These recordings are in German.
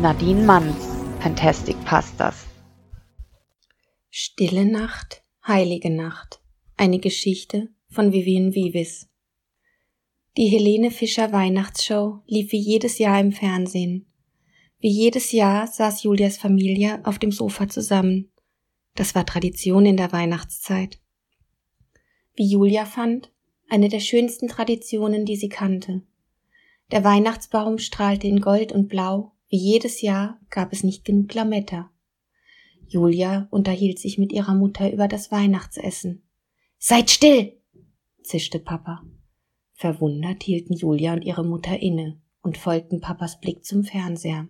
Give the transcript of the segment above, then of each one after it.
Nadine Manns, Fantastic Pastas. Stille Nacht, heilige Nacht. Eine Geschichte von Vivian Vivis. Die Helene Fischer Weihnachtsshow lief wie jedes Jahr im Fernsehen. Wie jedes Jahr saß Julias Familie auf dem Sofa zusammen. Das war Tradition in der Weihnachtszeit. Wie Julia fand, eine der schönsten Traditionen, die sie kannte. Der Weihnachtsbaum strahlte in Gold und Blau, wie jedes Jahr gab es nicht genug Lametta. Julia unterhielt sich mit ihrer Mutter über das Weihnachtsessen. Seid still! zischte Papa. Verwundert hielten Julia und ihre Mutter inne und folgten Papas Blick zum Fernseher.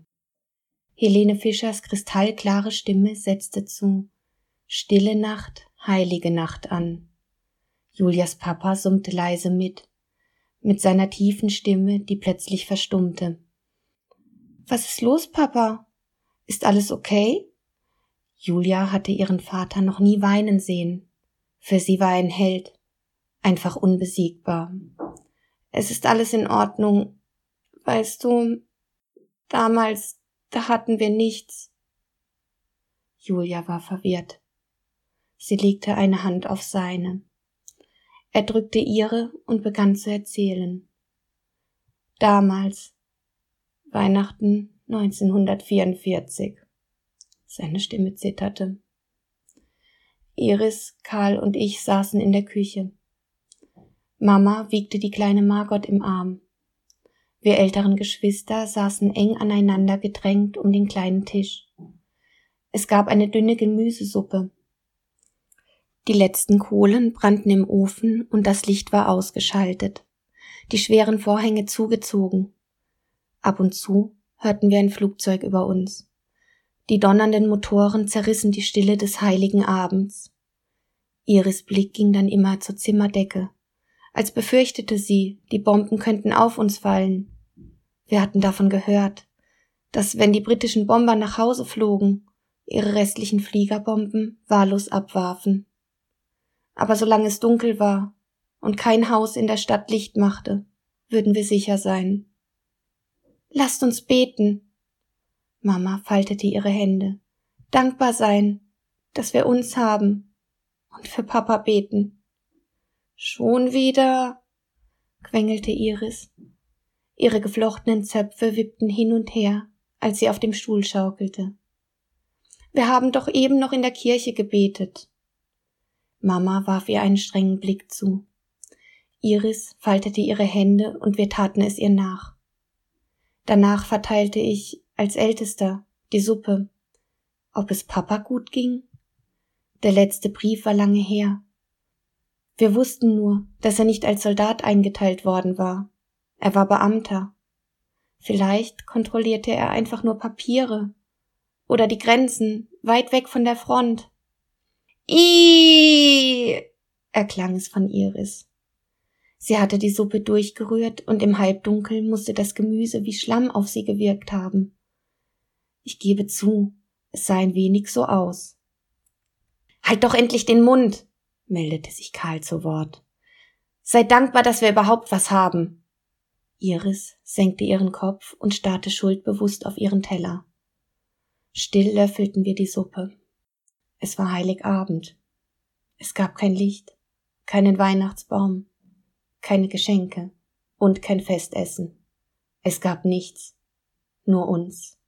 Helene Fischers kristallklare Stimme setzte zu Stille Nacht, heilige Nacht an. Julias Papa summte leise mit, mit seiner tiefen Stimme, die plötzlich verstummte. Was ist los, Papa? Ist alles okay? Julia hatte ihren Vater noch nie weinen sehen. Für sie war er ein Held, einfach unbesiegbar. Es ist alles in Ordnung. Weißt du, damals, da hatten wir nichts. Julia war verwirrt. Sie legte eine Hand auf seine. Er drückte ihre und begann zu erzählen. Damals, Weihnachten 1944. Seine Stimme zitterte. Iris, Karl und ich saßen in der Küche. Mama wiegte die kleine Margot im Arm. Wir älteren Geschwister saßen eng aneinander gedrängt um den kleinen Tisch. Es gab eine dünne Gemüsesuppe. Die letzten Kohlen brannten im Ofen und das Licht war ausgeschaltet, die schweren Vorhänge zugezogen. Ab und zu hörten wir ein Flugzeug über uns. Die donnernden Motoren zerrissen die Stille des heiligen Abends. Iris Blick ging dann immer zur Zimmerdecke als befürchtete sie, die Bomben könnten auf uns fallen. Wir hatten davon gehört, dass wenn die britischen Bomber nach Hause flogen, ihre restlichen Fliegerbomben wahllos abwarfen. Aber solange es dunkel war und kein Haus in der Stadt Licht machte, würden wir sicher sein. Lasst uns beten. Mama faltete ihre Hände. Dankbar sein, dass wir uns haben und für Papa beten. Schon wieder, quengelte Iris. Ihre geflochtenen Zöpfe wippten hin und her, als sie auf dem Stuhl schaukelte. Wir haben doch eben noch in der Kirche gebetet. Mama warf ihr einen strengen Blick zu. Iris faltete ihre Hände und wir taten es ihr nach. Danach verteilte ich, als Ältester, die Suppe. Ob es Papa gut ging? Der letzte Brief war lange her. Wir wussten nur, dass er nicht als Soldat eingeteilt worden war. Er war Beamter. Vielleicht kontrollierte er einfach nur Papiere oder die Grenzen weit weg von der Front. I erklang es von Iris. Sie hatte die Suppe durchgerührt und im Halbdunkel musste das Gemüse wie Schlamm auf sie gewirkt haben. Ich gebe zu, es sah ein wenig so aus. Halt doch endlich den Mund, meldete sich Karl zu Wort. Sei dankbar, dass wir überhaupt was haben. Iris senkte ihren Kopf und starrte schuldbewusst auf ihren Teller. Still löffelten wir die Suppe. Es war Heiligabend. Es gab kein Licht, keinen Weihnachtsbaum, keine Geschenke und kein Festessen. Es gab nichts, nur uns.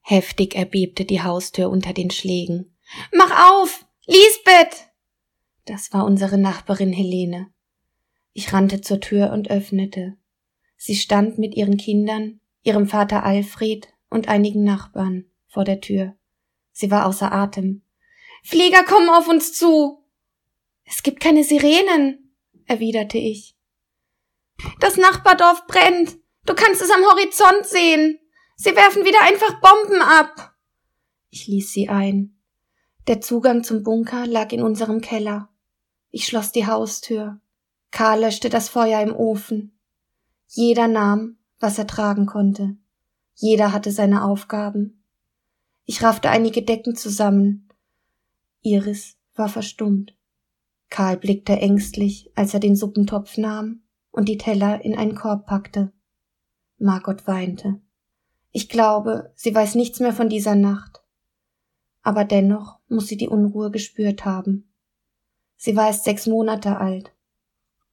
Heftig erbebte die Haustür unter den Schlägen. Mach auf! Lisbeth! Das war unsere Nachbarin Helene. Ich rannte zur Tür und öffnete. Sie stand mit ihren Kindern, ihrem Vater Alfred und einigen Nachbarn vor der Tür. Sie war außer Atem. Flieger kommen auf uns zu. Es gibt keine Sirenen, erwiderte ich. Das Nachbardorf brennt. Du kannst es am Horizont sehen. Sie werfen wieder einfach Bomben ab. Ich ließ sie ein. Der Zugang zum Bunker lag in unserem Keller. Ich schloss die Haustür. Karl löschte das Feuer im Ofen. Jeder nahm, was er tragen konnte. Jeder hatte seine Aufgaben. Ich raffte einige Decken zusammen. Iris war verstummt. Karl blickte ängstlich, als er den Suppentopf nahm und die Teller in einen Korb packte. Margot weinte. Ich glaube, sie weiß nichts mehr von dieser Nacht. Aber dennoch muss sie die Unruhe gespürt haben. Sie war erst sechs Monate alt.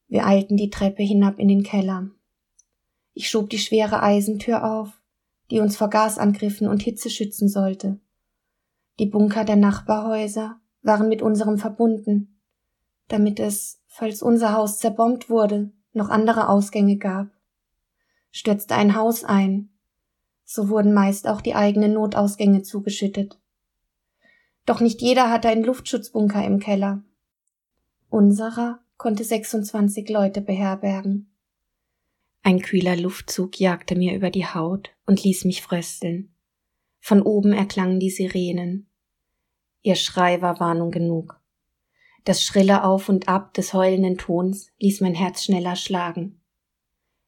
Wir eilten die Treppe hinab in den Keller. Ich schob die schwere Eisentür auf, die uns vor Gasangriffen und Hitze schützen sollte. Die Bunker der Nachbarhäuser waren mit unserem verbunden, damit es, falls unser Haus zerbombt wurde, noch andere Ausgänge gab. Stürzte ein Haus ein, so wurden meist auch die eigenen Notausgänge zugeschüttet. Doch nicht jeder hatte einen Luftschutzbunker im Keller. Unserer konnte 26 Leute beherbergen. Ein kühler Luftzug jagte mir über die Haut und ließ mich frösteln. Von oben erklangen die Sirenen. Ihr Schrei war Warnung genug. Das schrille Auf und Ab des heulenden Tons ließ mein Herz schneller schlagen.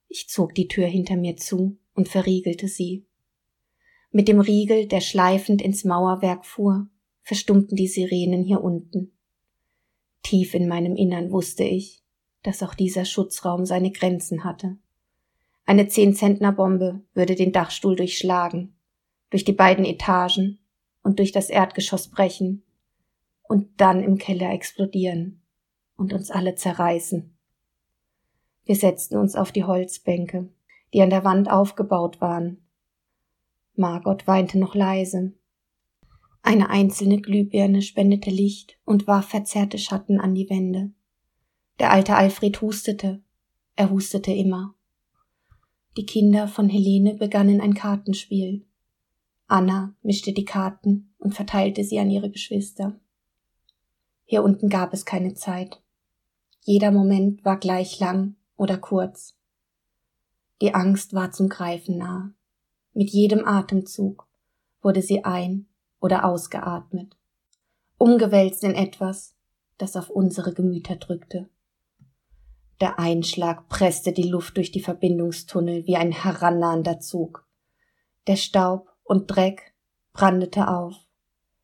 Ich zog die Tür hinter mir zu und verriegelte sie. Mit dem Riegel, der schleifend ins Mauerwerk fuhr, verstummten die Sirenen hier unten. Tief in meinem Innern wusste ich, dass auch dieser Schutzraum seine Grenzen hatte. Eine Zehn-Zentner-Bombe würde den Dachstuhl durchschlagen, durch die beiden Etagen und durch das Erdgeschoss brechen und dann im Keller explodieren und uns alle zerreißen. Wir setzten uns auf die Holzbänke, die an der Wand aufgebaut waren. Margot weinte noch leise, eine einzelne Glühbirne spendete Licht und warf verzerrte Schatten an die Wände. Der alte Alfred hustete. Er hustete immer. Die Kinder von Helene begannen ein Kartenspiel. Anna mischte die Karten und verteilte sie an ihre Geschwister. Hier unten gab es keine Zeit. Jeder Moment war gleich lang oder kurz. Die Angst war zum Greifen nah. Mit jedem Atemzug wurde sie ein oder ausgeatmet, umgewälzt in etwas, das auf unsere Gemüter drückte. Der Einschlag presste die Luft durch die Verbindungstunnel wie ein herannahender Zug. Der Staub und Dreck brandete auf,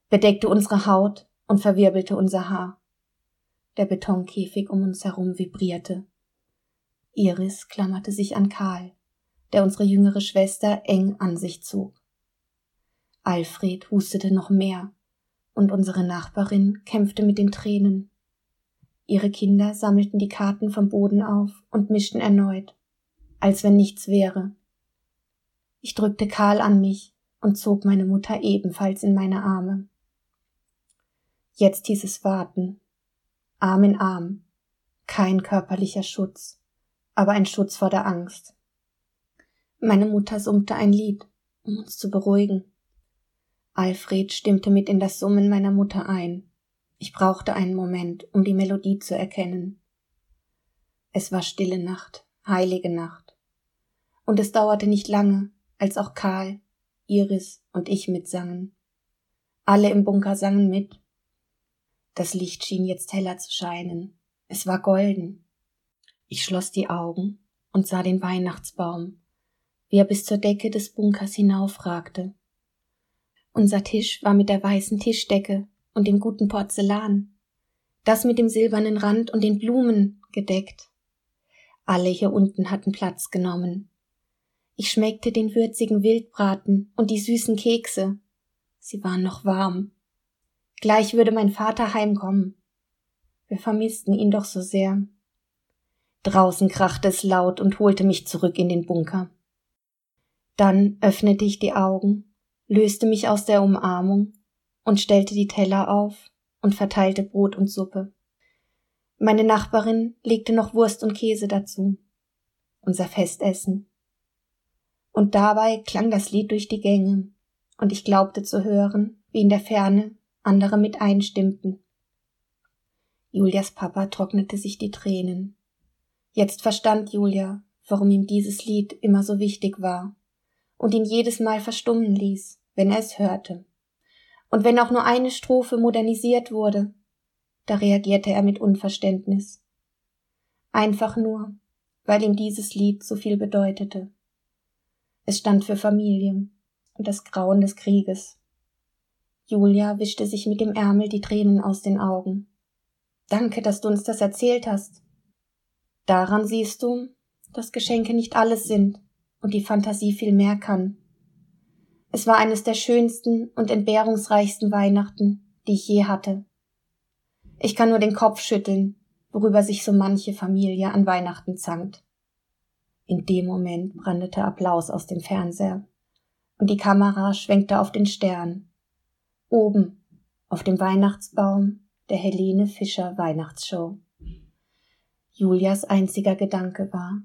bedeckte unsere Haut und verwirbelte unser Haar. Der Betonkäfig um uns herum vibrierte. Iris klammerte sich an Karl, der unsere jüngere Schwester eng an sich zog. Alfred hustete noch mehr, und unsere Nachbarin kämpfte mit den Tränen. Ihre Kinder sammelten die Karten vom Boden auf und mischten erneut, als wenn nichts wäre. Ich drückte Karl an mich und zog meine Mutter ebenfalls in meine Arme. Jetzt hieß es warten, Arm in Arm, kein körperlicher Schutz, aber ein Schutz vor der Angst. Meine Mutter summte ein Lied, um uns zu beruhigen. Alfred stimmte mit in das Summen meiner Mutter ein. Ich brauchte einen Moment, um die Melodie zu erkennen. Es war stille Nacht, heilige Nacht. Und es dauerte nicht lange, als auch Karl, Iris und ich mitsangen. Alle im Bunker sangen mit. Das Licht schien jetzt heller zu scheinen. Es war golden. Ich schloss die Augen und sah den Weihnachtsbaum, wie er bis zur Decke des Bunkers hinaufragte. Unser Tisch war mit der weißen Tischdecke und dem guten Porzellan, das mit dem silbernen Rand und den Blumen gedeckt. Alle hier unten hatten Platz genommen. Ich schmeckte den würzigen Wildbraten und die süßen Kekse. Sie waren noch warm. Gleich würde mein Vater heimkommen. Wir vermissten ihn doch so sehr. Draußen krachte es laut und holte mich zurück in den Bunker. Dann öffnete ich die Augen löste mich aus der Umarmung und stellte die Teller auf und verteilte Brot und Suppe. Meine Nachbarin legte noch Wurst und Käse dazu. Unser Festessen. Und dabei klang das Lied durch die Gänge, und ich glaubte zu hören, wie in der Ferne andere mit einstimmten. Julias Papa trocknete sich die Tränen. Jetzt verstand Julia, warum ihm dieses Lied immer so wichtig war und ihn jedes Mal verstummen ließ wenn er es hörte. Und wenn auch nur eine Strophe modernisiert wurde, da reagierte er mit Unverständnis. Einfach nur, weil ihm dieses Lied so viel bedeutete. Es stand für Familie und das Grauen des Krieges. Julia wischte sich mit dem Ärmel die Tränen aus den Augen. Danke, dass du uns das erzählt hast. Daran siehst du, dass Geschenke nicht alles sind, und die Fantasie viel mehr kann. Es war eines der schönsten und entbehrungsreichsten Weihnachten, die ich je hatte. Ich kann nur den Kopf schütteln, worüber sich so manche Familie an Weihnachten zankt. In dem Moment brandete Applaus aus dem Fernseher und die Kamera schwenkte auf den Stern. Oben, auf dem Weihnachtsbaum der Helene Fischer Weihnachtsshow. Julias einziger Gedanke war,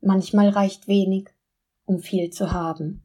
manchmal reicht wenig, um viel zu haben.